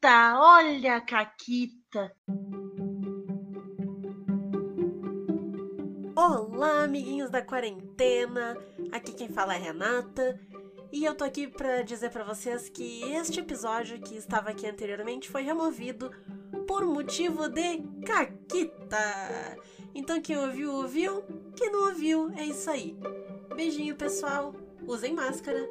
Caquita, olha a Caquita. Olá, amiguinhos da quarentena. Aqui quem fala é Renata. E eu tô aqui para dizer para vocês que este episódio que estava aqui anteriormente foi removido por motivo de caquita. Então quem ouviu, ouviu. Quem não ouviu, é isso aí. Beijinho, pessoal. Usem máscara.